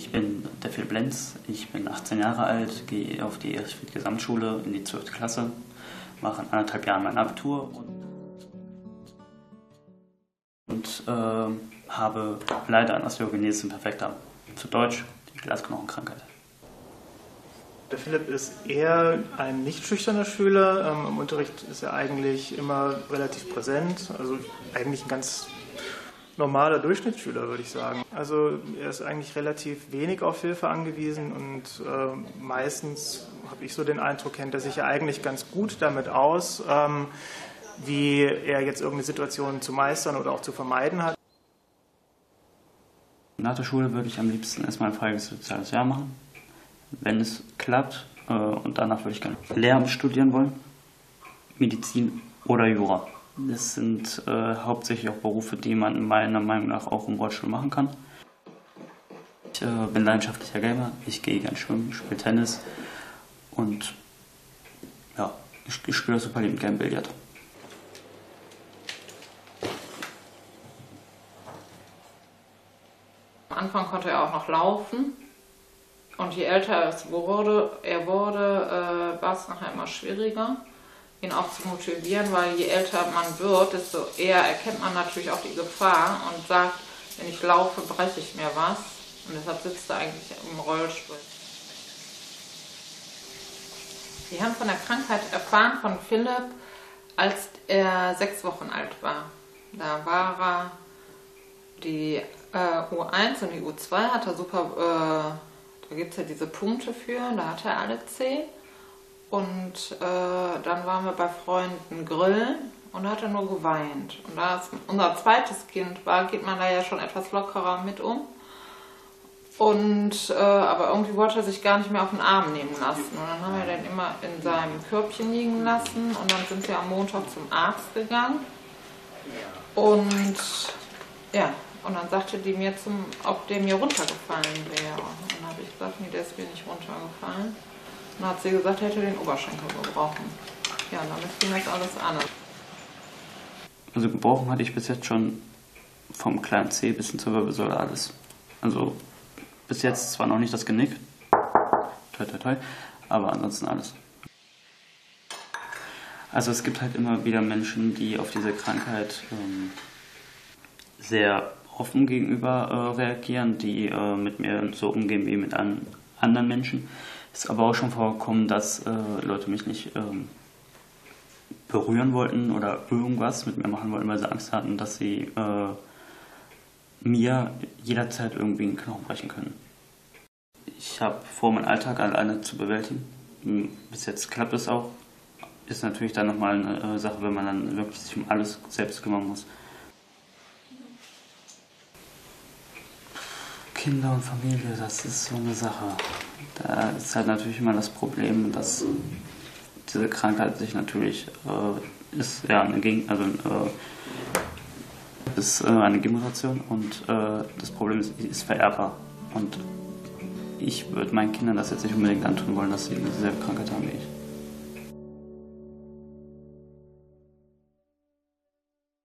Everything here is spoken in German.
Ich bin der Philipp Lenz, ich bin 18 Jahre alt, gehe auf die Erstfried Gesamtschule in die 12. Klasse, mache in anderthalb Jahren mein Abitur und, und äh, habe leider an Osteogenesis imperfecta, zu Deutsch die Glasknochenkrankheit. Der Philipp ist eher ein nicht schüchterner Schüler. Ähm, Im Unterricht ist er eigentlich immer relativ präsent, also eigentlich ein ganz normaler Durchschnittsschüler, würde ich sagen. Also er ist eigentlich relativ wenig auf Hilfe angewiesen und äh, meistens habe ich so den Eindruck, kennt er sich ja eigentlich ganz gut damit aus, ähm, wie er jetzt irgendeine Situation zu meistern oder auch zu vermeiden hat. Nach der Schule würde ich am liebsten erstmal ein freies soziales Jahr machen. Wenn es klappt, äh, und danach würde ich gerne Lehramt studieren wollen, Medizin oder Jura. Das sind äh, hauptsächlich auch Berufe, die man meiner Meinung nach auch im Rollstuhl machen kann. Ich äh, bin leidenschaftlicher Gamer, ich gehe gern schwimmen, spiele Tennis und ja, ich, ich spiele super liebend gern Billard. Am Anfang konnte er auch noch laufen. Und je älter es wurde, er wurde, äh, war es nachher immer schwieriger ihn auch zu motivieren, weil je älter man wird, desto eher erkennt man natürlich auch die Gefahr und sagt, wenn ich laufe, breche ich mir was. Und deshalb sitzt er eigentlich im Rollstuhl. Wir haben von der Krankheit erfahren von Philipp, als er sechs Wochen alt war. Da war er die äh, U1 und die U2 hat er super, äh, da gibt es ja diese Punkte für, da hat er alle zehn. Und äh, dann waren wir bei Freunden grillen und hat er nur geweint. Und da es unser zweites Kind war, geht man da ja schon etwas lockerer mit um. Und, äh, aber irgendwie wollte er sich gar nicht mehr auf den Arm nehmen lassen. Und dann haben wir den immer in seinem Körbchen liegen lassen. Und dann sind wir am Montag zum Arzt gegangen. Und ja, und dann sagte die mir, zum, ob der mir runtergefallen wäre. Und dann habe ich gesagt, nee, der ist mir nicht runtergefallen. Dann hat sie gesagt, hätte den Oberschenkel gebrochen. Ja, damit ging das alles an. Also gebrochen hatte ich bis jetzt schon vom kleinen C bis hin zur Wirbelsäule alles. Also bis jetzt zwar noch nicht das Genick, toi toi toi, aber ansonsten alles. Also es gibt halt immer wieder Menschen, die auf diese Krankheit ähm, sehr offen gegenüber äh, reagieren, die äh, mit mir so umgehen wie mit an, anderen Menschen. Ist aber auch schon vorgekommen, dass äh, Leute mich nicht ähm, berühren wollten oder irgendwas mit mir machen wollten, weil sie Angst hatten, dass sie äh, mir jederzeit irgendwie einen Knochen brechen können. Ich habe vor, meinen Alltag alleine zu bewältigen. Hm, bis jetzt klappt es auch. Ist natürlich dann nochmal eine äh, Sache, wenn man dann wirklich sich um alles selbst kümmern muss. Kinder und Familie, das ist so eine Sache. Da ist halt natürlich immer das Problem, dass diese Krankheit sich natürlich äh, ist ja eine Gegen also äh, ist äh, eine Generation und äh, das Problem ist, ist vererbbar und ich würde meinen Kindern das jetzt nicht unbedingt antun wollen, dass sie dieselbe Krankheit haben wie ich.